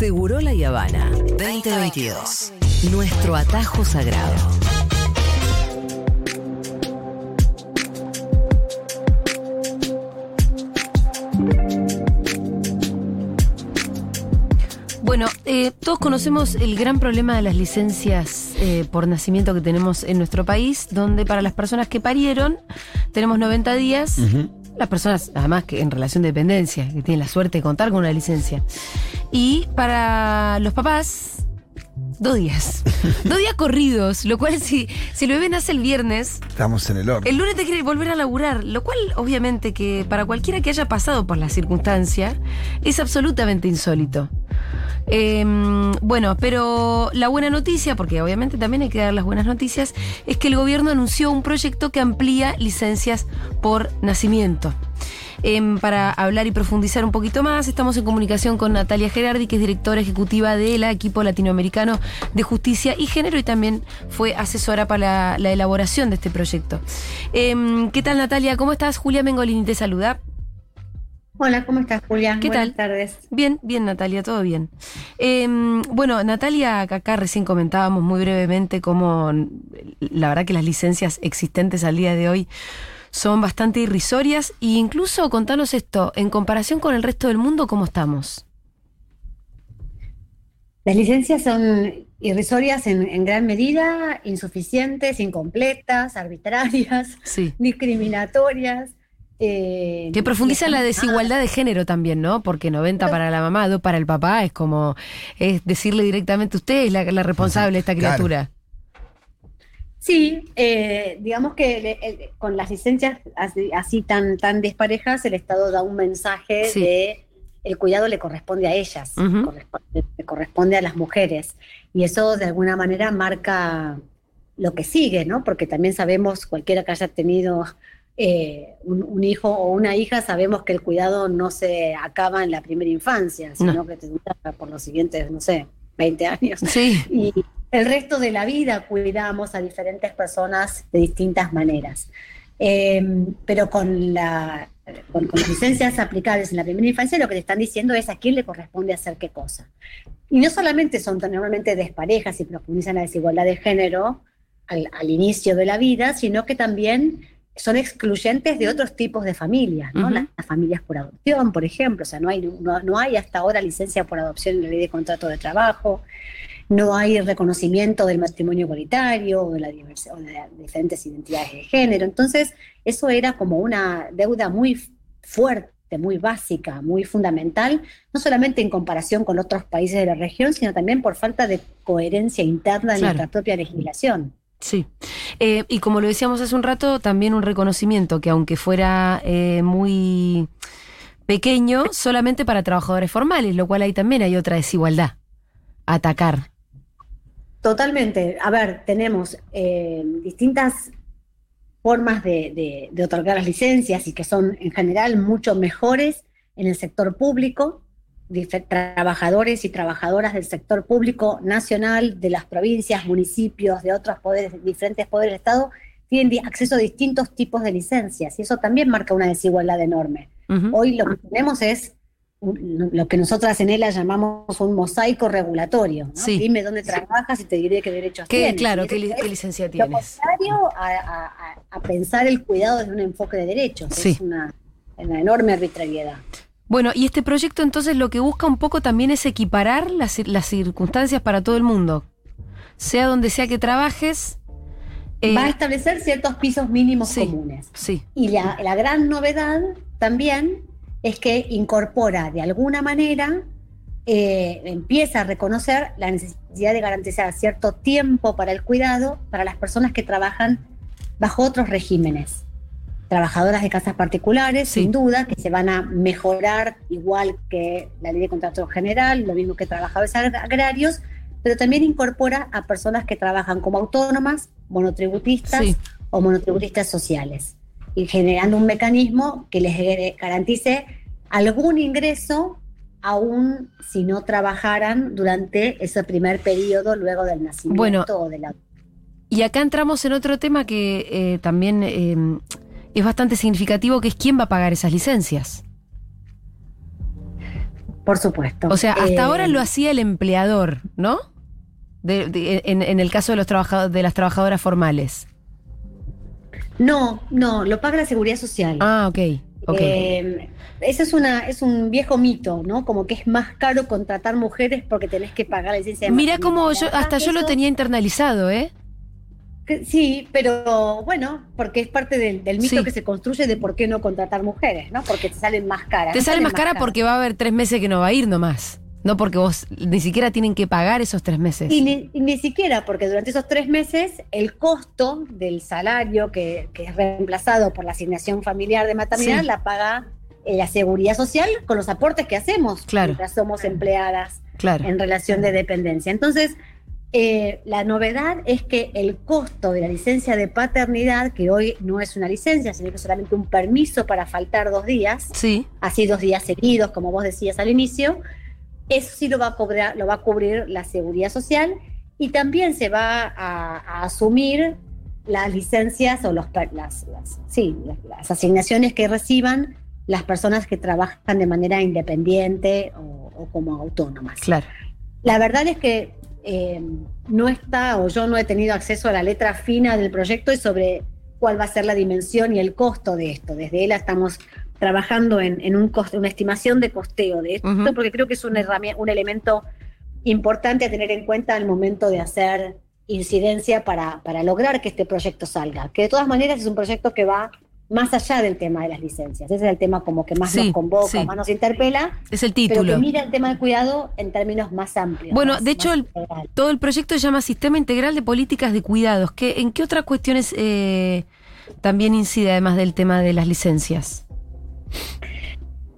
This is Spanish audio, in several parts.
Seguro La Habana 2022. Nuestro atajo sagrado. Bueno, eh, todos conocemos el gran problema de las licencias eh, por nacimiento que tenemos en nuestro país, donde para las personas que parieron tenemos 90 días. Las personas, además, que en relación de dependencia, que tienen la suerte de contar con una licencia. Y para los papás, dos días. dos días corridos, lo cual si, si el bebé nace el viernes, Estamos en el horno. el lunes te quiere volver a laburar, lo cual obviamente que para cualquiera que haya pasado por la circunstancia es absolutamente insólito. Eh, bueno, pero la buena noticia, porque obviamente también hay que dar las buenas noticias, es que el gobierno anunció un proyecto que amplía licencias por nacimiento. Em, para hablar y profundizar un poquito más, estamos en comunicación con Natalia Gerardi, que es directora ejecutiva de la equipo latinoamericano de justicia y género y también fue asesora para la, la elaboración de este proyecto. Em, ¿Qué tal Natalia? ¿Cómo estás? Julia Mengolini te saluda. Hola, ¿cómo estás, Julia? ¿Qué Buenas tal? tardes. Bien, bien Natalia, todo bien. Em, bueno, Natalia, acá recién comentábamos muy brevemente cómo la verdad que las licencias existentes al día de hoy son bastante irrisorias e incluso contanos esto, en comparación con el resto del mundo, ¿cómo estamos? Las licencias son irrisorias en, en gran medida, insuficientes, incompletas, arbitrarias, Sí. discriminatorias. eh, Que profundiza en la desigualdad de género también, ¿no? Porque 90 para la mamá, 2 para el papá, es como es decirle directamente usted es la, la responsable de esta Claro. Sí, eh, digamos que el- con las licencias así, así tan, tan desparejas, el Estado da un mensaje Sí. de el cuidado le corresponde a ellas, corresponde, le corresponde a las mujeres. Y eso de alguna manera marca lo que sigue, ¿no? Porque también sabemos, cualquiera que haya tenido eh, un, un hijo o una hija, sabemos que el cuidado no se acaba en la primera infancia, sino No. que te dura por los siguientes, no sé, 20 años. Sí. Y el resto de la vida cuidamos a diferentes personas de distintas maneras. Eh, pero con, la, con, licencias aplicables en la primera infancia, lo que te están diciendo es a quién le corresponde hacer qué cosa. Y no solamente son normalmente desparejas y profundizan la desigualdad de género al, al inicio de la vida, sino que también son excluyentes de otros tipos de familias, ¿no? Las familias por adopción, por ejemplo. O sea, no hay, no, no hay hasta ahora licencia por adopción en la ley de contrato de trabajo no hay reconocimiento del matrimonio igualitario o de, la diversidad, o de las diferentes identidades de género. Entonces, eso era como una deuda muy fuerte, muy básica, muy fundamental, no solamente en comparación con otros países de la región, sino también por falta de coherencia interna en Claro. nuestra propia legislación. Sí. Eh, y como lo decíamos hace un rato, también un reconocimiento que aunque fuera eh, muy pequeño, solamente para trabajadores formales, lo cual ahí también hay otra desigualdad atacar. Totalmente. A ver, tenemos eh, distintas formas de, de- de otorgar las licencias y que son en general mucho mejores en el sector público, trabajadores y trabajadoras del sector público nacional, de las provincias, municipios, de otros poderes, diferentes poderes del Estado, tienen acceso a distintos tipos de licencias y eso también marca una desigualdad enorme. Hoy lo que tenemos es lo que nosotras en ELA llamamos un mosaico regulatorio. ¿no? Sí. Dime dónde trabajas y te diré qué derechos ¿Qué, tienes. claro, ¿qué, li- qué licencia Lo tienes? contrario a, a- a- a pensar el cuidado desde un enfoque de derechos. Sí. Es una, una enorme arbitrariedad. Bueno, y este proyecto entonces lo que busca un poco también es equiparar las, las circunstancias para todo el mundo. Sea donde sea que trabajes. eh, Va a establecer ciertos pisos mínimos sí. comunes. sí, Y la, la gran novedad también es que incorpora de alguna manera, eh, empieza a reconocer la necesidad de garantizar cierto tiempo para el cuidado para las personas que trabajan bajo otros regímenes. Trabajadoras de casas particulares, Sí. sin duda, que se van a mejorar igual que la ley de contrato general, lo mismo que trabajadores agra- agrarios, pero también incorpora a personas que trabajan como autónomas, monotributistas Sí. o monotributistas sociales y generando un mecanismo que les garantice algún ingreso aún si no trabajaran durante ese primer periodo luego del nacimiento Bueno. o de la Y acá entramos en otro tema que eh, también eh, es bastante significativo, que es quién va a pagar esas licencias. por supuesto. O sea, hasta Eh, ahora lo hacía el empleador, ¿no? De- de- en, en el caso de, los trabajadores, de las trabajadoras formales. No, no, lo paga la seguridad social. Ah, ok. ok. Eh, ese es, una, es un viejo mito, ¿no? Como que es más caro contratar mujeres porque tenés que pagar la licencia de Mira cómo yo, hasta yo lo tenía internalizado, ¿eh? que- Sí, pero bueno, porque es parte del, del mito Sí. que se construye de por qué no contratar mujeres, ¿no? Porque te salen más caras. Te sale salen más cara porque va a haber tres meses que no va a ir nomás. No porque vos ni siquiera tienen que pagar esos tres meses. Y ni, y ni siquiera, porque durante esos tres meses el costo del salario que, que es reemplazado por la asignación familiar de maternidad Sí. la paga eh, la seguridad social con los aportes que hacemos Claro. mientras somos empleadas Claro. en relación de dependencia. Entonces, eh, la novedad es que el costo de la licencia de paternidad, que hoy no es una licencia, sino que es solamente un permiso para faltar dos días, Sí. así dos días seguidos, como vos decías al inicio, eso sí lo va a cobrar, lo va a cubrir la seguridad social y también se va a, a asumir las licencias o los, las, las- sí, las, las asignaciones que reciban las personas que trabajan de manera independiente o, o como autónomas. Claro. La verdad es que eh, no está, o yo no he tenido acceso a la letra fina del proyecto y sobre cuál va a ser la dimensión y el costo de esto. Desde ELA estamos trabajando en, en un coste, una estimación de costeo de esto, porque creo que es un, un elemento importante a tener en cuenta al momento de hacer incidencia para, para lograr que este proyecto salga. Que de todas maneras es un proyecto que va más allá del tema de las licencias. Ese es el tema como que más Sí, nos convoca, sí. más nos interpela, Es el pero título. que mira el tema del cuidado en términos más amplios. Bueno, más- de hecho, el-. Todo el proyecto se llama Sistema Integral de Políticas de Cuidados. ¿Qué, ¿En qué otras cuestiones eh, también incide además del tema de las licencias?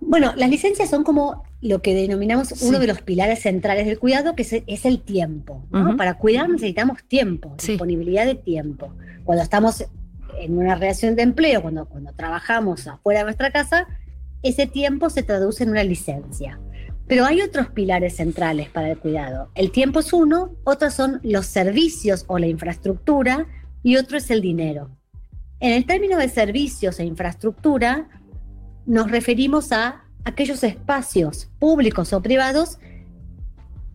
Bueno, las licencias son como lo que denominamos Sí. uno de los pilares centrales del cuidado, que es, el tiempo. Para cuidar necesitamos tiempo, Sí. disponibilidad de tiempo. Cuando estamos en una relación de empleo, cuando, cuando trabajamos afuera de nuestra casa, ese tiempo se traduce en una licencia. Pero hay otros pilares centrales para el cuidado. El tiempo es uno, otros son los servicios o la infraestructura y otro es el dinero. En el término de servicios e infraestructura, nos referimos a aquellos espacios públicos o privados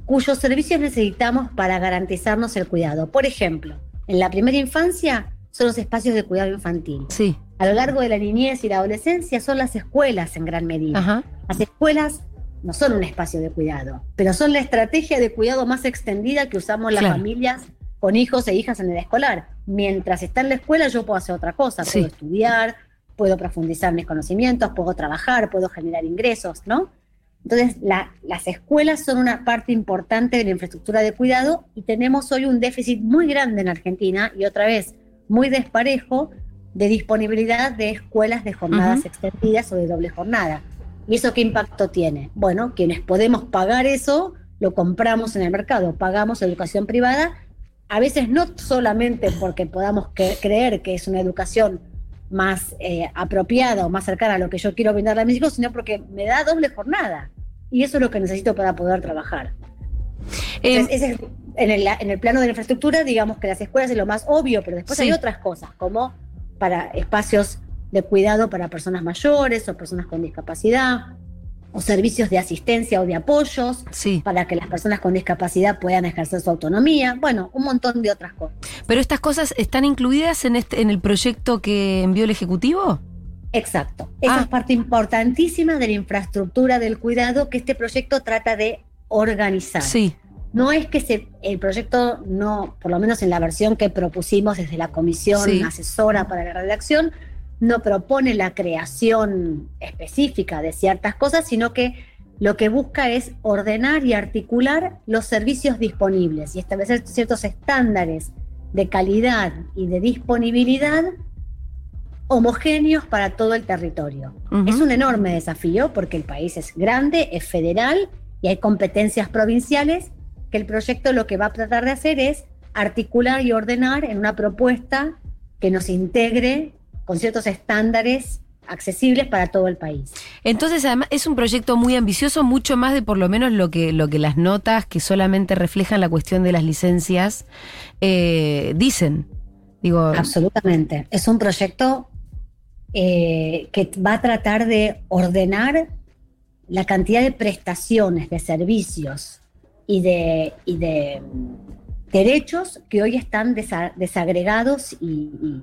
cuyos servicios necesitamos para garantizarnos el cuidado. Por ejemplo, en la primera infancia son los espacios de cuidado infantil. Sí. A lo largo de la niñez y la adolescencia son las escuelas en gran medida. Ajá. Las escuelas no son un espacio de cuidado, pero son la estrategia de cuidado más extendida que usamos las Claro. familias con hijos e hijas en el escolar. Mientras está en la escuela yo puedo hacer otra cosa, Sí. puedo estudiar, puedo profundizar mis conocimientos, puedo trabajar, puedo generar ingresos, ¿no? Entonces, la- las escuelas son una parte importante de la infraestructura de cuidado y tenemos hoy un déficit muy grande en Argentina y otra vez muy desparejo de disponibilidad de escuelas de jornadas Ujú. extendidas o de doble jornada. ¿Y eso qué impacto tiene? Bueno, quienes podemos pagar eso, lo compramos en el mercado, pagamos educación privada, a veces no solamente porque podamos creer que es una educación más eh, apropiada o más cercana a lo que yo quiero brindarle a mis hijos, sino porque me da doble jornada. Y eso es lo que necesito para poder trabajar. Eh, Entonces, ese es- en, el, en el plano de la infraestructura, digamos que las escuelas es lo más obvio, pero después Sí. hay otras cosas, como para espacios de cuidado para personas mayores o personas con discapacidad, o servicios de asistencia o de apoyos sí. para que las personas con discapacidad puedan ejercer su autonomía, bueno, un montón de otras cosas. Pero estas cosas están incluidas en este, en el proyecto que envió el Ejecutivo. Exacto. Esa Ah. es parte importantísima de la infraestructura del cuidado que este proyecto trata de organizar. Sí. No es que se, el proyecto no, por lo menos en la versión que propusimos desde la comisión Sí. asesora para la redacción, no propone la creación específica de ciertas cosas, sino que lo que busca es ordenar y articular los servicios disponibles y establecer ciertos estándares de calidad y de disponibilidad homogéneos para todo el territorio. Es un enorme desafío porque el país es grande, es federal y hay competencias provinciales que el proyecto lo que va a tratar de hacer es articular y ordenar en una propuesta que nos integre con ciertos estándares accesibles para todo el país. Entonces, además, es un proyecto muy ambicioso, mucho más de por lo menos lo que, lo que las notas que solamente reflejan la cuestión de las licencias eh, dicen. Digo, Absolutamente. Es un proyecto eh, que va a tratar de ordenar la cantidad de prestaciones, de servicios y de, y de mm, derechos que hoy están desa- desagregados y, y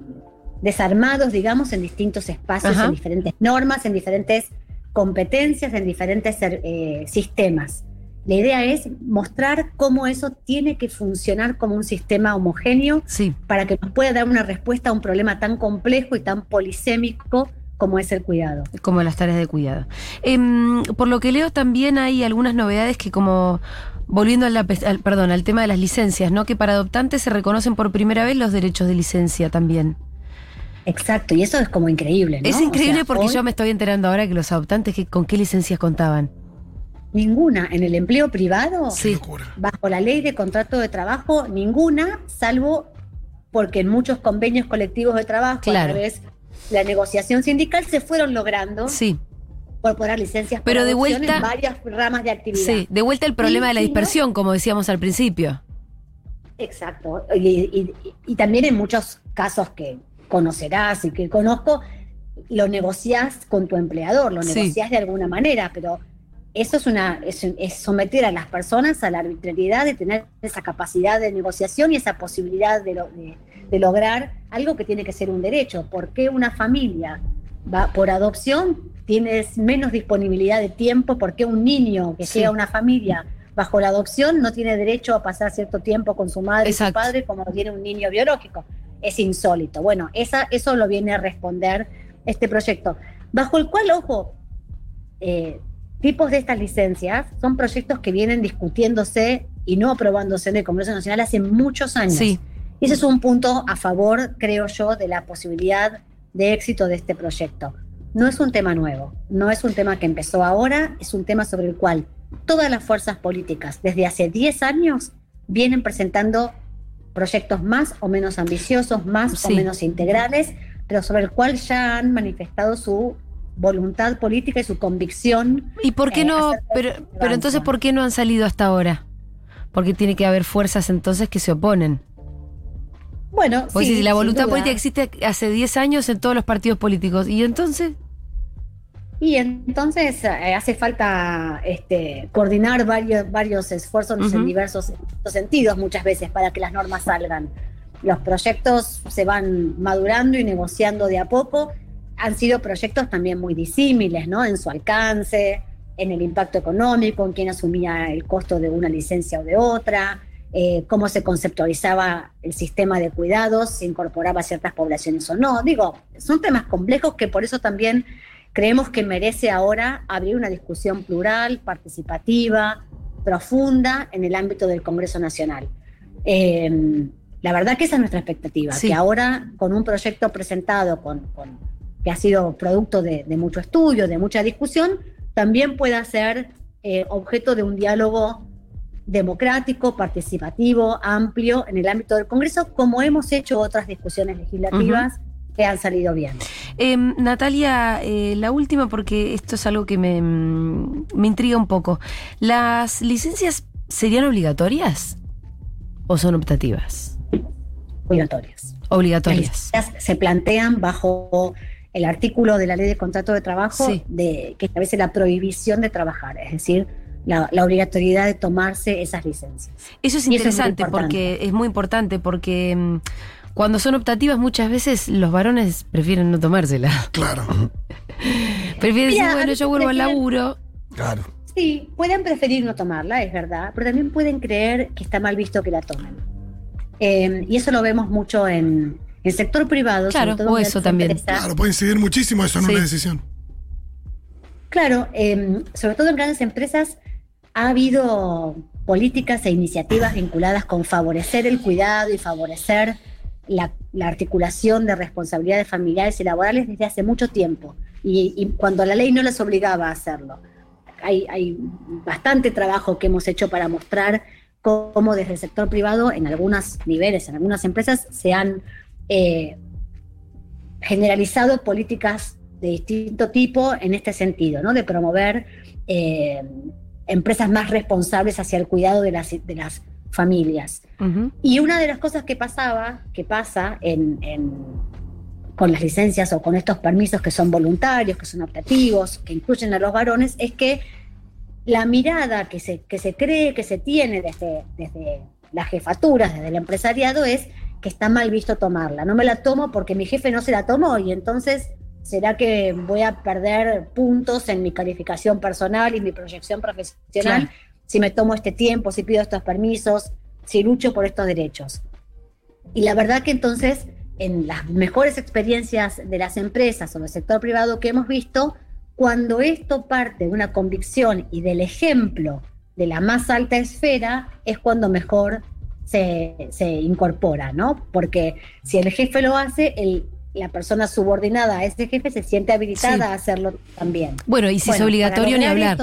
desarmados, digamos, en distintos espacios, Ajá. en diferentes normas, en diferentes competencias, en diferentes eh, sistemas. La idea es mostrar cómo eso tiene que funcionar como un sistema homogéneo Sí. para que nos pueda dar una respuesta a un problema tan complejo y tan polisémico como es el cuidado. como las tareas de cuidado. Em, por lo que leo también hay algunas novedades que como volviendo a la pe- al, perdón, al tema de las licencias, ¿no? Que para adoptantes se reconocen por primera vez los derechos de licencia también. Exacto, y eso es como increíble. ¿no? Es O increíble sea, porque hoy yo me estoy enterando ahora que los adoptantes que, con qué licencias contaban. Ninguna en el empleo privado, Sí. Bajo la ley de contrato de trabajo, ninguna, salvo porque en muchos convenios colectivos de trabajo, Claro. a través de la negociación sindical, se fueron logrando Sí, incorporar licencias Pero de vuelta- en varias ramas de actividad. sí. De vuelta el problema Y de la dispersión, como decíamos al principio. Exacto. Y, y- y también en muchos casos que conocerás y que conozco, lo negociás con tu empleador, lo Sí. negociás de alguna manera, pero eso es, una, es, es someter a las personas a la arbitrariedad de tener esa capacidad de negociación y esa posibilidad de, lo- de- de lograr algo que tiene que ser un derecho. ¿Por qué una familia va por adopción tienes menos disponibilidad de tiempo? ¿Por qué un niño que Sí. llega a una familia bajo la adopción no tiene derecho a pasar cierto tiempo con su madre Exacto. y su padre como tiene un niño biológico? Es insólito. Bueno, esa, eso lo viene a responder este proyecto, bajo el cual, ojo, eh, tipos de estas licencias son proyectos que vienen discutiéndose y no aprobándose en el Congreso Nacional hace muchos años. Sí. Y ese es un punto a favor, creo yo, de la posibilidad de éxito de este proyecto. No es un tema nuevo, no es un tema que empezó ahora, es un tema sobre el cual todas las fuerzas políticas desde hace 10 años vienen presentando proyectos más o menos ambiciosos, más Sí. o menos integrales, pero sobre el cual ya han manifestado su voluntad política y su convicción. ¿Y por qué Eh, no? Pero, pero entonces, ¿por qué no han salido hasta ahora? Porque tiene que haber fuerzas entonces que se oponen. Bueno, Pues sí, si la voluntad política existe hace 10 años en todos los partidos políticos, ¿y entonces? Y entonces eh, hace falta este, coordinar varios, varios esfuerzos Ujú. en diversos sentidos muchas veces para que las normas salgan. Los proyectos se van madurando y negociando de a poco. Han sido proyectos también muy disímiles, ¿no? En su alcance, en el impacto económico, en quién asumía el costo de una licencia o de otra, eh, cómo se conceptualizaba el sistema de cuidados, si incorporaba a ciertas poblaciones o no. Digo, son temas complejos que por eso también creemos que merece ahora abrir una discusión plural, participativa, profunda en el ámbito del Congreso Nacional. Eh, la verdad que esa es nuestra expectativa, Sí. que ahora con un proyecto presentado con, con- que ha sido producto de, de mucho estudio, de mucha discusión, también pueda ser eh, objeto de un diálogo democrático, participativo, amplio en el ámbito del Congreso, como hemos hecho otras discusiones legislativas que han salido bien. Eh, Natalia, eh, la última, porque esto es algo que me, mm, me intriga un poco. ¿Las licencias serían obligatorias o son optativas? Obligatorias. Obligatorias. Las se plantean bajo el artículo de la ley de contrato de trabajo Sí. de, que establece la prohibición de trabajar, es decir, la, la obligatoriedad de tomarse esas licencias. Eso es eso interesante porque es muy importante porque mm, cuando son optativas muchas veces los varones prefieren no tomársela. Claro, Prefieren decir, bueno, yo vuelvo al laburo. claro. Sí, pueden preferir no tomarla, es verdad, pero también pueden creer que está mal visto que la tomen. Eh, y eso lo vemos mucho en el sector privado. Claro, sobre todo o eso también. empresas. Claro, puede incidir muchísimo eso en Sí. una decisión. Claro, eh, sobre todo en grandes empresas ha habido políticas e iniciativas vinculadas con favorecer el cuidado y favorecer la, la articulación de responsabilidades familiares y laborales desde hace mucho tiempo. Y, cuando la ley no les obligaba a hacerlo. Hay, hay bastante trabajo que hemos hecho para mostrar cómo desde el sector privado, en algunos niveles, en algunas empresas, se han eh, generalizado políticas de distinto tipo en este sentido, ¿no? De promover eh, empresas más responsables hacia el cuidado de las, de las familias. Y una de las cosas que pasaba, que pasa en, en con las licencias o con estos permisos que son voluntarios, que son optativos, que incluyen a los varones, es que la mirada que se, que se cree, que se tiene desde, desde las jefaturas, desde el empresariado, es que está mal visto tomarla. No me la tomo porque mi jefe no se la tomó y entonces será que voy a perder puntos en mi calificación personal y mi proyección profesional si me tomo este tiempo, si pido estos permisos, si lucho por estos derechos. Y la verdad que entonces en las mejores experiencias de las empresas o del sector privado que hemos visto, cuando esto parte de una convicción y del ejemplo de la más alta esfera, es cuando mejor se, incorpora, ¿no? Porque si el jefe lo hace, el, la persona subordinada a ese jefe se siente habilitada a hacerlo también. Bueno, y si es obligatorio ni hablar.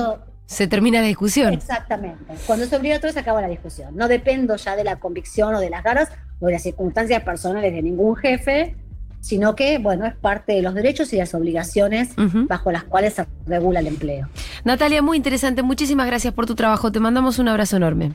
Se termina la discusión. Exactamente. Cuando es obligatorio se acaba la discusión. No dependo ya de la convicción o de las ganas o de las circunstancias personales de ningún jefe, sino que, bueno, es parte de los derechos y las obligaciones bajo las cuales se regula el empleo. Natalia, muy interesante. Muchísimas gracias por tu trabajo. Te mandamos un abrazo enorme.